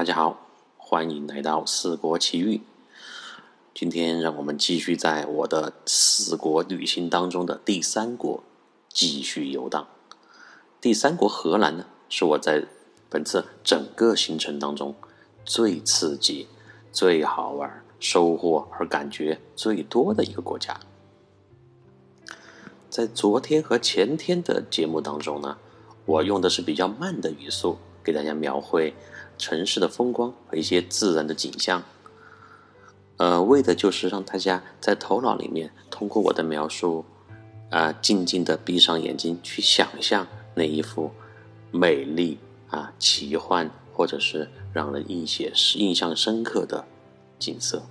大家好，欢迎来到四国奇遇。今天让我们继续在我的四国旅行当中的第三国继续游荡。第三国荷兰呢，是我在本次整个行程当中最刺激、最好玩、收获而感觉最多的一个国家。在昨天和前天的节目当中呢，我用的是比较慢的语速给大家描绘。城市的风光和一些自然的景象，呃，为的就是让大家在头脑里面通过我的描述，啊，静静的闭上眼睛去想象那一幅美丽啊、奇幻或者是让人印写印象深刻的景色。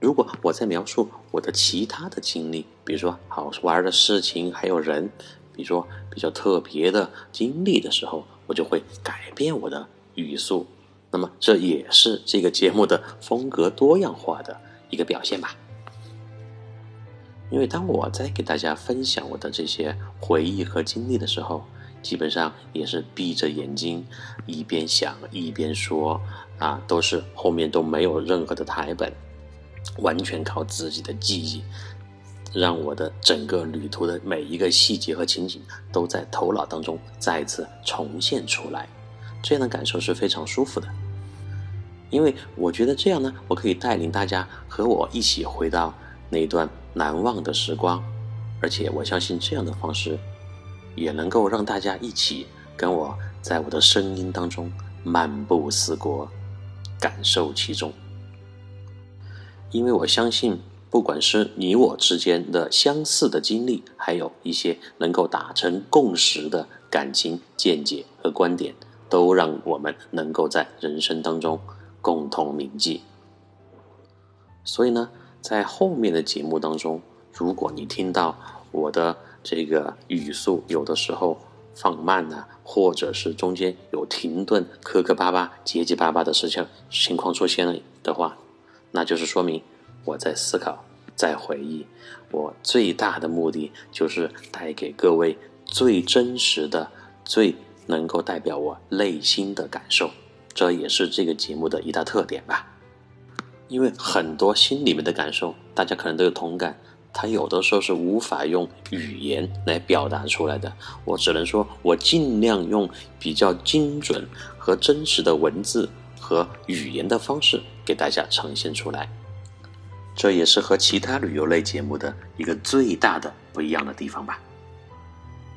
如果我在描述我的其他的经历，比如说好玩的事情，还有人，比如说比较特别的经历的时候，我就会改变我的。语速，那么这也是这个节目的风格多样化的一个表现吧。因为当我在给大家分享我的这些回忆和经历的时候，基本上也是闭着眼睛，一边想一边说，啊，都是后面都没有任何的台本，完全靠自己的记忆，让我的整个旅途的每一个细节和情景都在头脑当中再次重现出来。这样的感受是非常舒服的，因为我觉得这样呢，我可以带领大家和我一起回到那段难忘的时光，而且我相信这样的方式也能够让大家一起跟我在我的声音当中漫步四国，感受其中。因为我相信，不管是你我之间的相似的经历，还有一些能够达成共识的感情见解和观点。都让我们能够在人生当中共同铭记。所以呢，在后面的节目当中，如果你听到我的这个语速有的时候放慢了，或者是中间有停顿、磕磕巴巴、结结巴巴的事情情况出现了的话，那就是说明我在思考、在回忆。我最大的目的就是带给各位最真实的、最。能够代表我内心的感受，这也是这个节目的一大特点吧。因为很多心里面的感受，大家可能都有同感，它有的时候是无法用语言来表达出来的。我只能说，我尽量用比较精准和真实的文字和语言的方式给大家呈现出来。这也是和其他旅游类节目的一个最大的不一样的地方吧。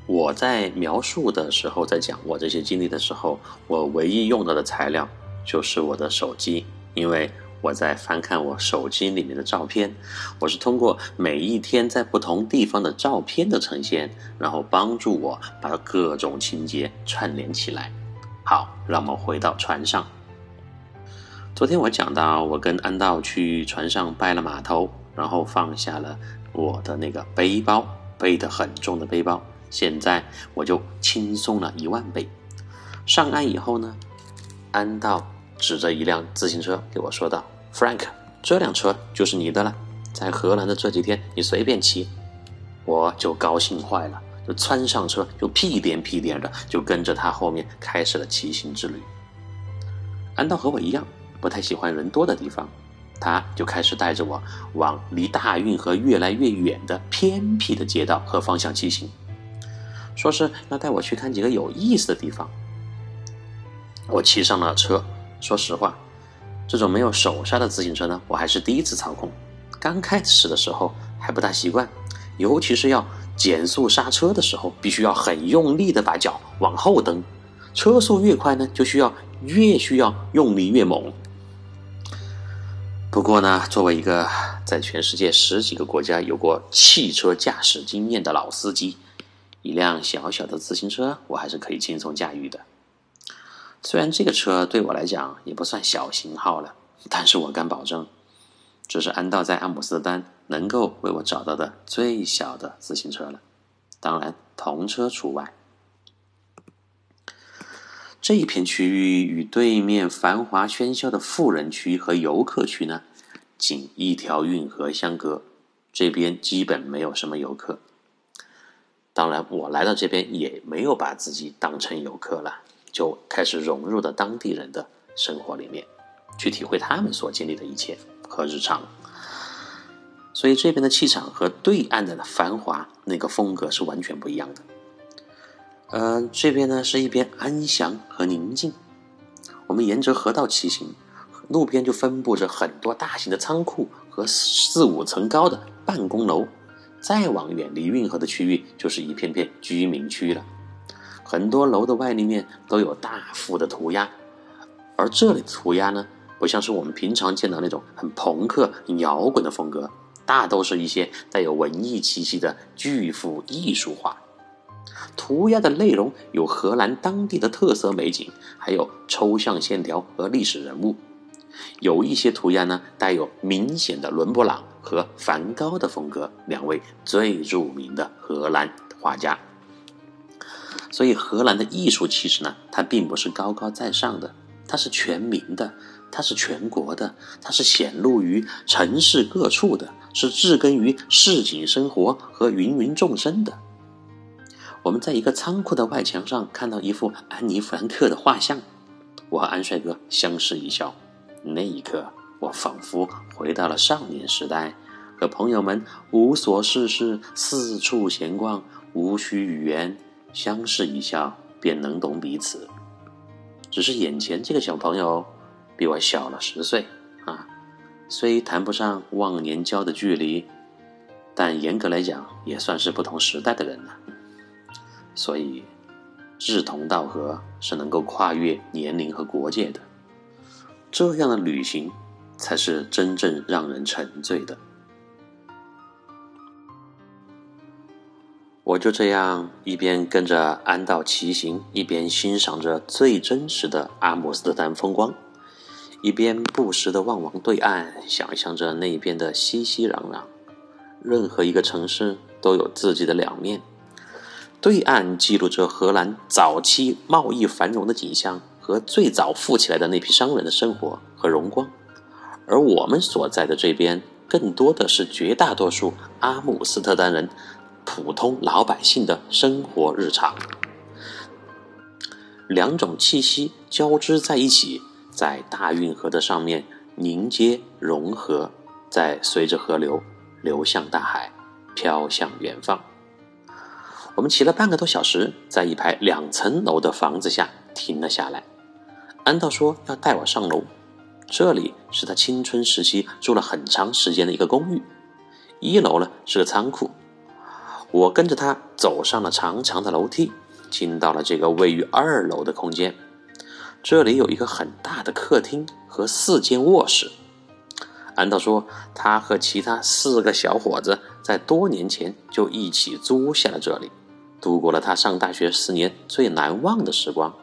我在描述的时候，在讲我这些经历的时候，我唯一用到的材料就是我的手机，因为我在翻看我手机里面的照片，我是通过每一天在不同地方的照片的呈现，然后帮助我把各种情节串联起来。好，让我们回到船上。昨天我讲到，我跟安道去船上拜了码头，然后放下了我的那个背包，背得很重的背包。现在我就轻松了一万倍。上岸以后呢，安道指着一辆自行车对我说道：“Frank，这辆车就是你的了，在荷兰的这几天你随便骑。”我就高兴坏了，就窜上车，就屁颠屁颠的就跟着他后面开始了骑行之旅。安道和我一样，不太喜欢人多的地方，他就开始带着我往离大运河越来越远的偏僻的街道和方向骑行。说是要带我去看几个有意思的地方。我骑上了车，说实话，这种没有手刹的自行车呢，我还是第一次操控。刚开始的时候还不大习惯，尤其是要减速刹车的时候，必须要很用力的把脚往后蹬。车速越快呢，就需要越需要用力越猛。不过呢，作为一个在全世界十几个国家有过汽车驾驶经验的老司机，一辆小小的自行车我还是可以轻松驾驭的。虽然这个车对我来讲也不算小型号了，但是我敢保证，这是安道在阿姆斯特丹能够为我找到的最小的自行车了。当然，童车除外。这一片区域与对面繁华喧嚣的富人区和游客区呢，仅一条运河相隔。这边基本没有什么游客。当然，我来到这边也没有把自己当成游客了，就开始融入到当地人的生活里面，去体会他们所经历的一切和日常。所以这边的气场和对岸的繁华那个风格是完全不一样的。呃，这边呢是一边安详和宁静。我们沿着河道骑行，路边就分布着很多大型的仓库和四五层高的办公楼。再往远离运河的区域，就是一片片居民区了。很多楼的外立面都有大幅的涂鸦，而这里的涂鸦呢，不像是我们平常见到那种很朋克、摇滚的风格，大都是一些带有文艺气息的巨幅艺术画。涂鸦的内容有荷兰当地的特色美景，还有抽象线条和历史人物。有一些涂鸦呢，带有明显的伦勃朗和梵高的风格，两位最著名的荷兰画家。所以，荷兰的艺术气质呢，它并不是高高在上的，它是全民的，它是全国的，它是显露于城市各处的，是植根于市井生活和芸芸众生的。我们在一个仓库的外墙上看到一幅安妮·弗兰克的画像，我和安帅哥相视一笑。那一刻，我仿佛回到了少年时代，和朋友们无所事事，四处闲逛，无需语言，相视一笑便能懂彼此。只是眼前这个小朋友比我小了十岁啊，虽谈不上忘年交的距离，但严格来讲也算是不同时代的人了。所以，志同道合是能够跨越年龄和国界的，这样的旅行才是真正让人沉醉的。我就这样一边跟着安道骑行，一边欣赏着最真实的阿姆斯特丹风光，一边不时的望望对岸，想象着那边的熙熙攘攘。任何一个城市都有自己的两面。对岸记录着荷兰早期贸易繁荣的景象和最早富起来的那批商人的生活和荣光，而我们所在的这边更多的是绝大多数阿姆斯特丹人普通老百姓的生活日常。两种气息交织在一起，在大运河的上面凝结融合，再随着河流流向大海，飘向远方。我们骑了半个多小时，在一排两层楼的房子下停了下来。安道说要带我上楼，这里是他青春时期住了很长时间的一个公寓。一楼呢是个仓库，我跟着他走上了长长的楼梯，进到了这个位于二楼的空间。这里有一个很大的客厅和四间卧室。安道说，他和其他四个小伙子在多年前就一起租下了这里。度过了他上大学四年最难忘的时光。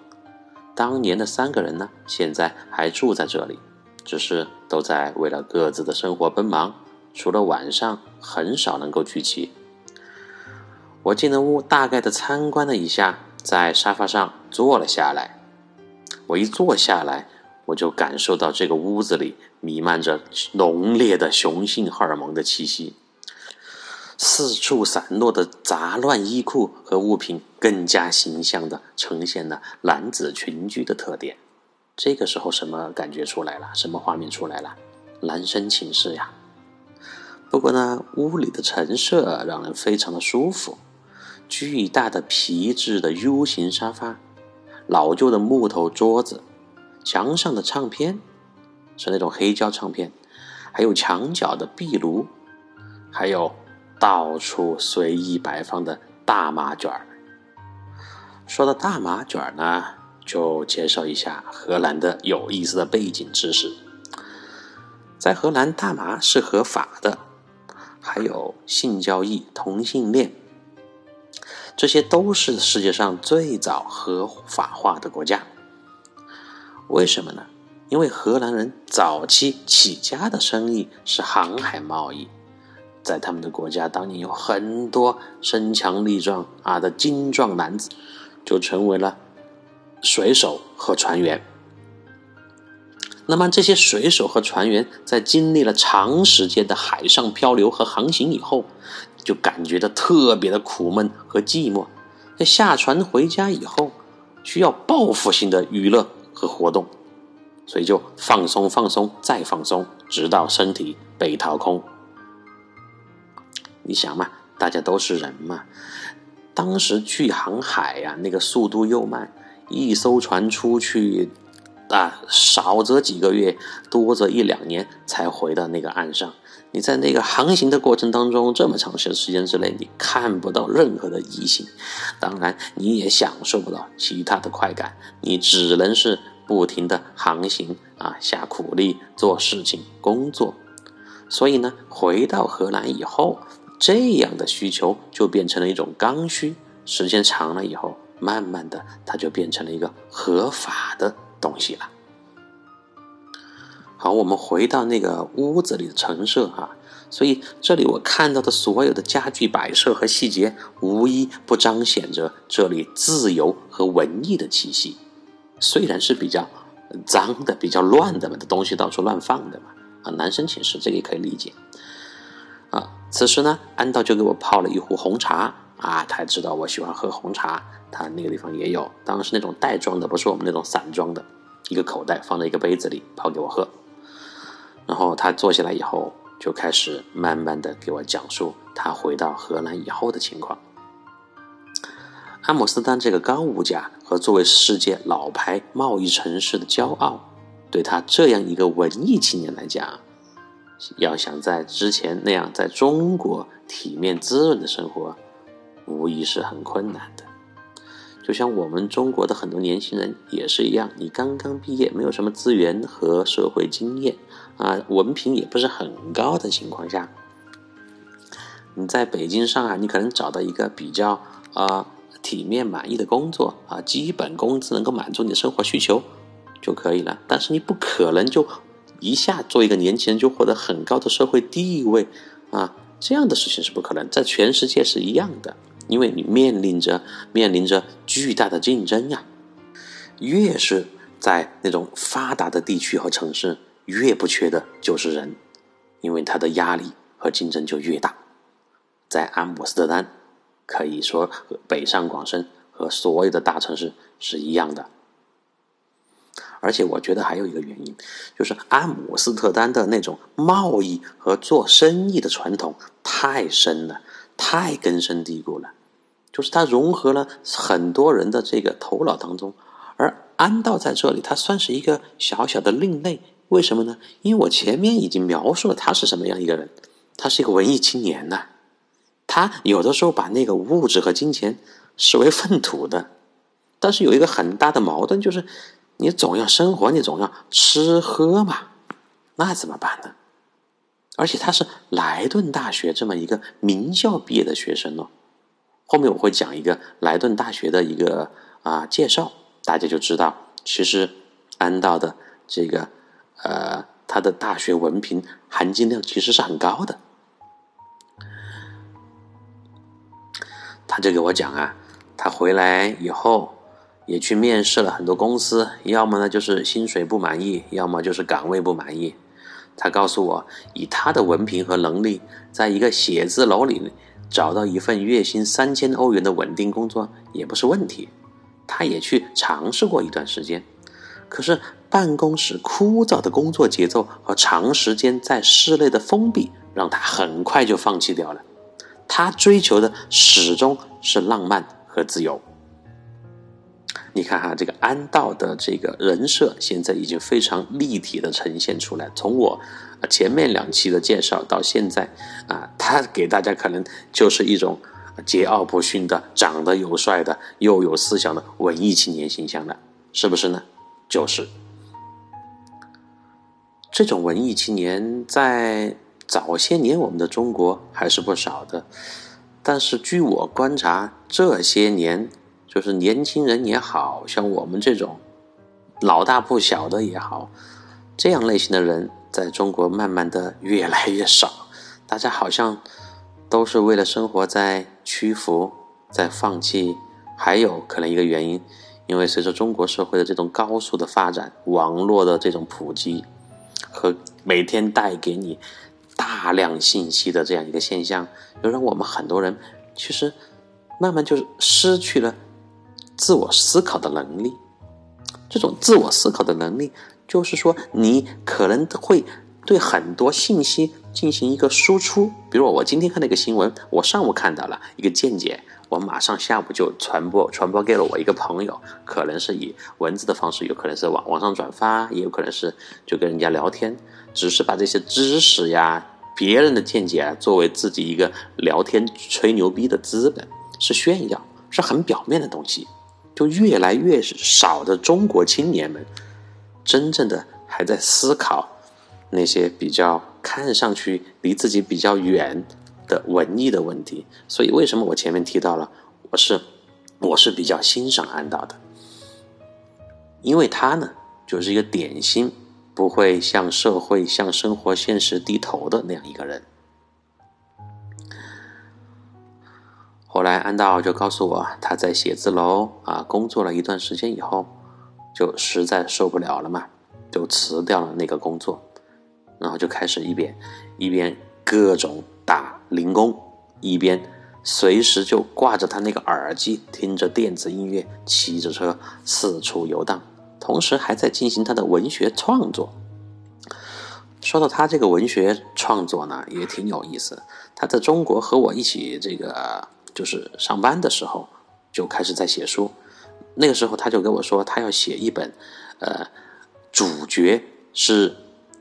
当年的三个人呢，现在还住在这里，只是都在为了各自的生活奔忙，除了晚上很少能够聚齐。我进了屋，大概的参观了一下，在沙发上坐了下来。我一坐下来，我就感受到这个屋子里弥漫着浓烈的雄性荷尔蒙的气息。四处散落的杂乱衣裤和物品，更加形象地呈现了男子群居的特点。这个时候，什么感觉出来了？什么画面出来了？男生寝室呀！不过呢，屋里的陈设让人非常的舒服。巨大的皮质的 U 型沙发，老旧的木头桌子，墙上的唱片是那种黑胶唱片，还有墙角的壁炉，还有。到处随意摆放的大麻卷儿。说到大麻卷儿呢，就介绍一下荷兰的有意思的背景知识。在荷兰，大麻是合法的，还有性交易、同性恋，这些都是世界上最早合法化的国家。为什么呢？因为荷兰人早期起家的生意是航海贸易，在他们的国家当年有很多身强力壮啊的精壮男子，就成为了水手和船员。那么这些水手和船员在经历了长时间的海上漂流和航行以后，就感觉到特别的苦闷和寂寞。在下船回家以后，需要报复性的娱乐和活动。所以就放松放松再放松，直到身体被掏空。你想嘛，大家都是人嘛。当时去航海呀，那个速度又慢，一艘船出去啊，少则几个月，多则一两年才回到那个岸上。你在那个航行的过程当中，这么长时间之内，你看不到任何的异性，当然你也享受不到其他的快感，你只能是。不停的航行啊，下苦力做事情工作，所以呢，回到荷兰以后，这样的需求就变成了一种刚需。时间长了以后，慢慢的，它就变成了一个合法的东西了。好，我们回到那个屋子里的陈设啊，所以这里我看到的所有的家具摆设和细节，无一不彰显着这里自由和文艺的气息。虽然是比较脏的、比较乱的嘛，的东西到处乱放的嘛，啊，男生寝室这个也可以理解。啊，此时呢，安道就给我泡了一壶红茶啊，他知道我喜欢喝红茶，他那个地方也有，当然是那种袋装的，不是我们那种散装的，一个口袋放在一个杯子里泡给我喝。然后他坐下来以后，就开始慢慢的给我讲述他回到荷兰以后的情况。阿姆斯特丹这个高物价和作为世界老牌贸易城市的骄傲，对他这样一个文艺青年来讲，要想在之前那样在中国体面滋润的生活，无疑是很困难的。就像我们中国的很多年轻人也是一样，你刚刚毕业，没有什么资源和社会经验啊，文凭也不是很高的情况下，你在北京、上海，你可能找到一个比较啊。体面满意的工作啊，基本工资能够满足你的生活需求就可以了。但是你不可能就一下做一个年轻人就获得很高的社会地位啊，这样的事情是不可能，在全世界是一样的，因为你面临着面临着巨大的竞争呀。越是在那种发达的地区和城市，越不缺的就是人，因为他的压力和竞争就越大。在阿姆斯特丹。可以说，和北上广深和所有的大城市是一样的。而且，我觉得还有一个原因，就是阿姆斯特丹的那种贸易和做生意的传统太深了，太根深蒂固了。就是它融合了很多人的这个头脑当中。而安道在这里，他算是一个小小的另类。为什么呢？因为我前面已经描述了他是什么样一个人，他是一个文艺青年呐。他有的时候把那个物质和金钱视为粪土的，但是有一个很大的矛盾，就是你总要生活，你总要吃喝嘛，那怎么办呢？而且他是莱顿大学这么一个名校毕业的学生哦。后面我会讲一个莱顿大学的一个啊介绍，大家就知道，其实安道的这个呃他的大学文凭含金量其实是很高的。他就给我讲啊，他回来以后也去面试了很多公司，要么呢就是薪水不满意，要么就是岗位不满意。他告诉我，以他的文凭和能力，在一个写字楼里找到一份月薪三千欧元的稳定工作也不是问题。他也去尝试过一段时间，可是办公室枯燥的工作节奏和长时间在室内的封闭，让他很快就放弃掉了。他追求的始终是浪漫和自由。你看哈，这个安道的这个人设现在已经非常立体的呈现出来。从我前面两期的介绍到现在啊，他给大家可能就是一种桀骜不驯的、长得又帅的、又有思想的文艺青年形象了，是不是呢？就是。这种文艺青年在早些年我们的中国还是不少的，但是据我观察，这些年就是年轻人也好像我们这种老大不小的也好，这样类型的人在中国慢慢的越来越少，大家好像都是为了生活在屈服，在放弃，还有可能一个原因。因为随着中国社会的这种高速的发展，网络的这种普及，和每天带给你大量信息的这样一个现象，就让我们很多人其实慢慢就失去了自我思考的能力。这种自我思考的能力，就是说你可能会对很多信息进行一个输出。比如我今天看那个新闻，我上午看到了一个见解。我马上下午就传播传播给了我一个朋友，可能是以文字的方式，有可能是网网上转发，也有可能是就跟人家聊天，只是把这些知识呀、别人的见解啊，作为自己一个聊天吹牛逼的资本，是炫耀，是很表面的东西。就越来越少的中国青年们，真正的还在思考那些比较看上去离自己比较远。的文艺的问题，所以为什么我前面提到了，我是我是比较欣赏安道的，因为他呢就是一个典型不会向社会、向生活现实低头的那样一个人。后来安道就告诉我，他在写字楼啊工作了一段时间以后，就实在受不了了嘛，就辞掉了那个工作，然后就开始一边一边各种打。零工一边随时就挂着他那个耳机，听着电子音乐，骑着车四处游荡，同时还在进行他的文学创作。说到他这个文学创作呢，也挺有意思。他在中国和我一起这个就是上班的时候，就开始在写书。那个时候他就跟我说，他要写一本，呃，主角是。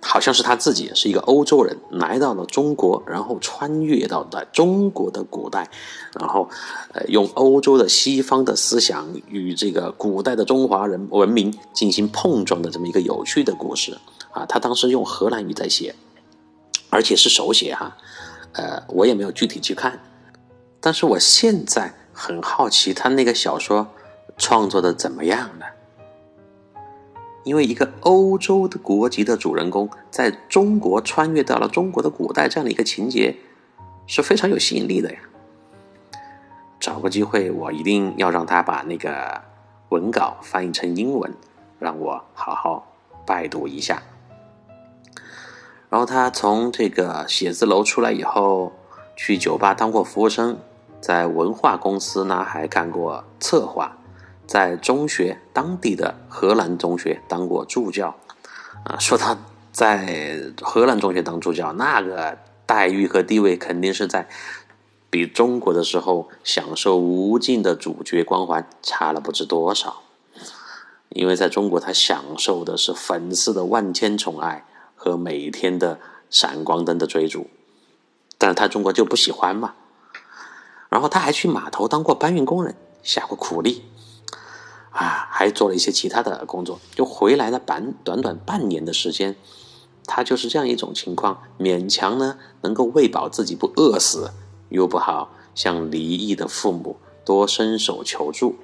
好像是他自己是一个欧洲人，来到了中国，然后穿越到在中国的古代，然后，呃，用欧洲的西方的思想与这个古代的中华人文明进行碰撞的这么一个有趣的故事啊。他当时用荷兰语在写，而且是手写哈，呃，我也没有具体去看，但是我现在很好奇他那个小说创作的怎么样了。因为一个欧洲的国籍的主人公在中国穿越到了中国的古代，这样的一个情节是非常有吸引力的呀。找个机会，我一定要让他把那个文稿翻译成英文，让我好好拜读一下。然后他从这个写字楼出来以后，去酒吧当过服务生，在文化公司呢还干过策划。在中学当地的荷兰中学当过助教，啊，说他在荷兰中学当助教，那个待遇和地位肯定是在比中国的时候享受无尽的主角光环差了不知多少。因为在中国，他享受的是粉丝的万千宠爱和每天的闪光灯的追逐，但是他中国就不喜欢嘛。然后他还去码头当过搬运工人，下过苦力。啊，还做了一些其他的工作，就回来了半短短半年的时间，他就是这样一种情况，勉强呢能够喂饱自己不饿死，又不好向离异的父母多伸手求助，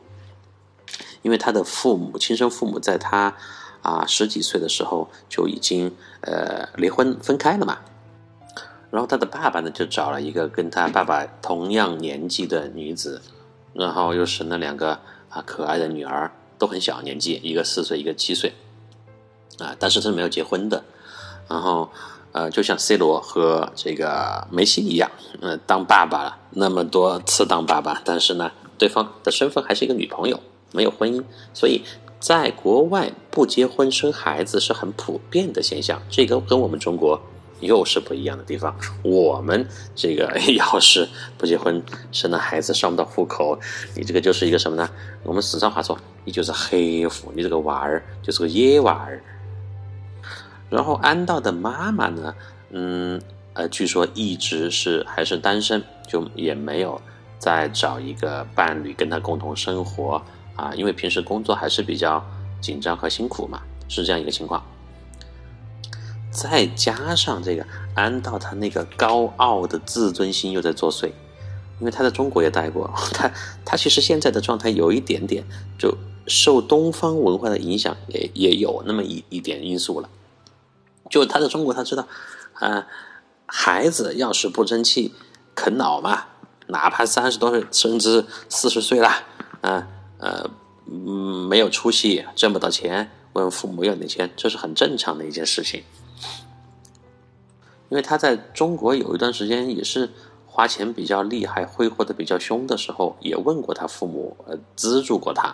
因为他的父母亲生父母在他啊十几岁的时候就已经呃离婚分开了嘛，然后他的爸爸呢就找了一个跟他爸爸同样年纪的女子，然后又生了两个。啊，可爱的女儿都很小年纪，一个四岁，一个七岁，啊，但是他是没有结婚的。然后，呃，就像 C 罗和这个梅西一样，嗯，当爸爸了那么多次当爸爸，但是呢，对方的身份还是一个女朋友，没有婚姻，所以在国外不结婚生孩子是很普遍的现象。这个跟我们中国。又是不一样的地方。我们这个 要是不结婚，生了孩子上不到户口，你这个就是一个什么呢？我们四川话说，你就是黑户，你这个娃儿就是个野娃儿。然后安道的妈妈呢，嗯，呃，据说一直是还是单身，就也没有再找一个伴侣跟他共同生活啊，因为平时工作还是比较紧张和辛苦嘛，是这样一个情况。再加上这个安道他那个高傲的自尊心又在作祟，因为他在中国也待过，他他其实现在的状态有一点点就受东方文化的影响，也也有那么一一点因素了。就他在中国，他知道，啊，孩子要是不争气、啃老嘛，哪怕三十多岁甚至四十岁了，啊呃嗯没有出息，挣不到钱，问父母要点钱，这是很正常的一件事情。因为他在中国有一段时间也是花钱比较厉害、挥霍的比较凶的时候，也问过他父母，呃，资助过他。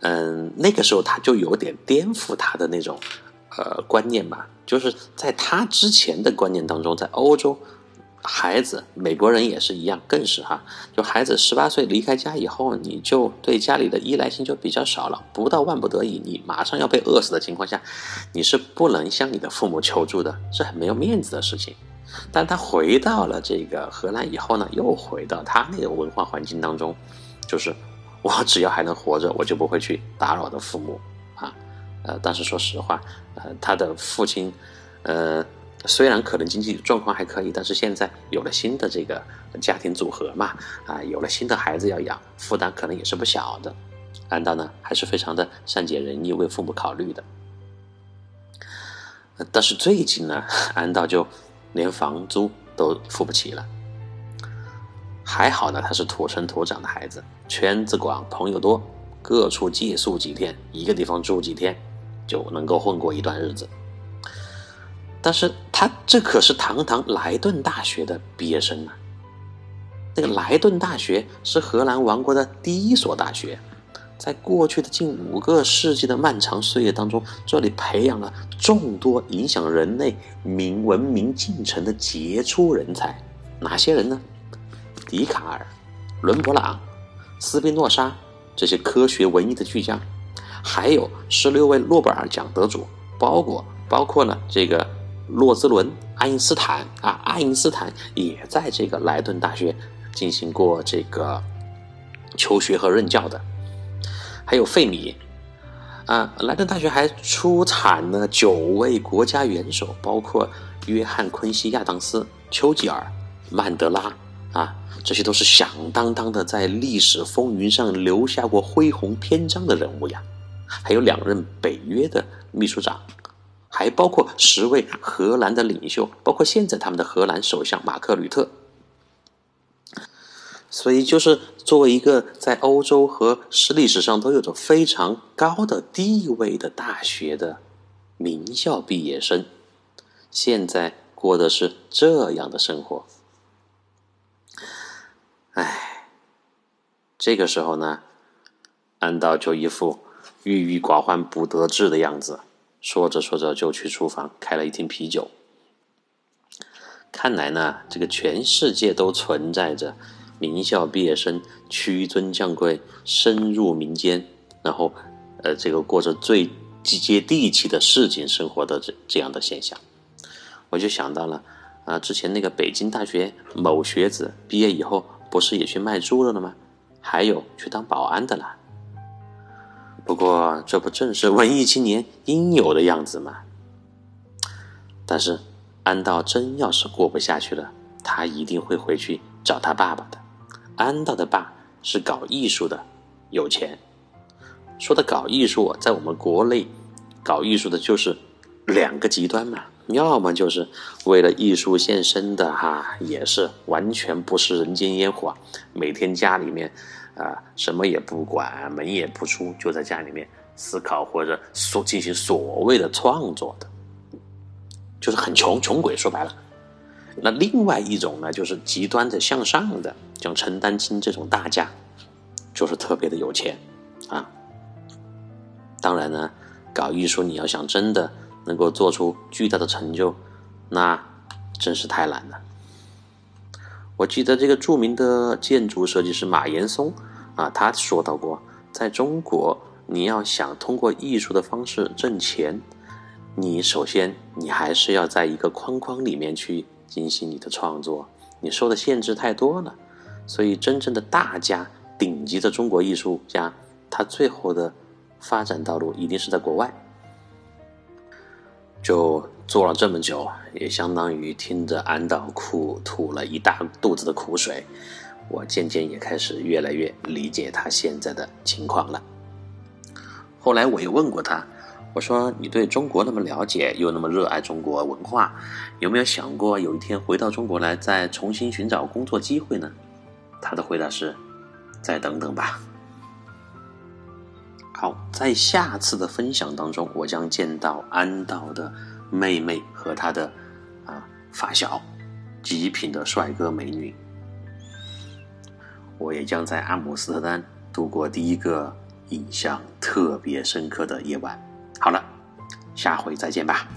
嗯，那个时候他就有点颠覆他的那种呃观念吧，就是在他之前的观念当中，在欧洲。孩子，美国人也是一样，更是哈。就孩子十八岁离开家以后，你就对家里的依赖性就比较少了。不到万不得已，你马上要被饿死的情况下，你是不能向你的父母求助的，是很没有面子的事情。但他回到了这个荷兰以后呢，又回到他那个文化环境当中，就是我只要还能活着，我就不会去打扰我的父母啊。呃，但是说实话，呃，他的父亲，呃。虽然可能经济状况还可以，但是现在有了新的这个家庭组合嘛，啊，有了新的孩子要养，负担可能也是不小的。安道呢，还是非常的善解人意，为父母考虑的。但是最近呢，安道就连房租都付不起了。还好呢，他是土生土长的孩子，圈子广，朋友多，各处借宿几天，一个地方住几天，就能够混过一段日子。但是他这可是堂堂莱顿大学的毕业生呢。那个莱顿大学是荷兰王国的第一所大学，在过去的近五个世纪的漫长岁月当中，这里培养了众多影响人类明文明进程的杰出人才。哪些人呢？笛卡尔、伦勃朗、斯宾诺莎这些科学文艺的巨匠，还有十六位诺贝尔奖得主，包括包括了这个。洛兹伦、爱因斯坦啊，爱因斯坦也在这个莱顿大学进行过这个求学和任教的，还有费米啊，莱顿大学还出产了九位国家元首，包括约翰·昆西亚当斯、丘吉尔、曼德拉啊，这些都是响当当的在历史风云上留下过恢宏篇章的人物呀，还有两任北约的秘书长。还包括十位荷兰的领袖，包括现在他们的荷兰首相马克·吕特。所以，就是作为一个在欧洲和是历史上都有着非常高的地位的大学的名校毕业生，现在过的是这样的生活。唉，这个时候呢，安道就一副郁郁寡欢、不得志的样子。说着说着，就去厨房开了一瓶啤酒。看来呢，这个全世界都存在着名校毕业生屈尊降贵、深入民间，然后呃，这个过着最接地气的市井生活的这这样的现象。我就想到了啊，之前那个北京大学某学子毕业以后，不是也去卖猪肉了吗？还有去当保安的了。不过，这不正是文艺青年应有的样子吗？但是，安道真要是过不下去了，他一定会回去找他爸爸的。安道的爸是搞艺术的，有钱。说的搞艺术，在我们国内，搞艺术的就是两个极端嘛，要么就是为了艺术献身的哈，也是完全不食人间烟火，每天家里面。啊，什么也不管，门也不出，就在家里面思考或者所进行所谓的创作的，就是很穷穷鬼。说白了，那另外一种呢，就是极端的向上的，像陈丹青这种大家，就是特别的有钱啊。当然呢，搞艺术你要想真的能够做出巨大的成就，那真是太难了。我记得这个著名的建筑设计师马岩松啊，他说到过，在中国，你要想通过艺术的方式挣钱，你首先你还是要在一个框框里面去进行你的创作，你受的限制太多了。所以，真正的大家、顶级的中国艺术家，他最后的发展道路一定是在国外。就做了这么久，也相当于听着安导哭吐了一大肚子的苦水。我渐渐也开始越来越理解他现在的情况了。后来我又问过他，我说：“你对中国那么了解，又那么热爱中国文化，有没有想过有一天回到中国来，再重新寻找工作机会呢？”他的回答是：“再等等吧。”好，在下次的分享当中，我将见到安道的妹妹和她的啊发小，极品的帅哥美女。我也将在阿姆斯特丹度过第一个印象特别深刻的夜晚。好了，下回再见吧。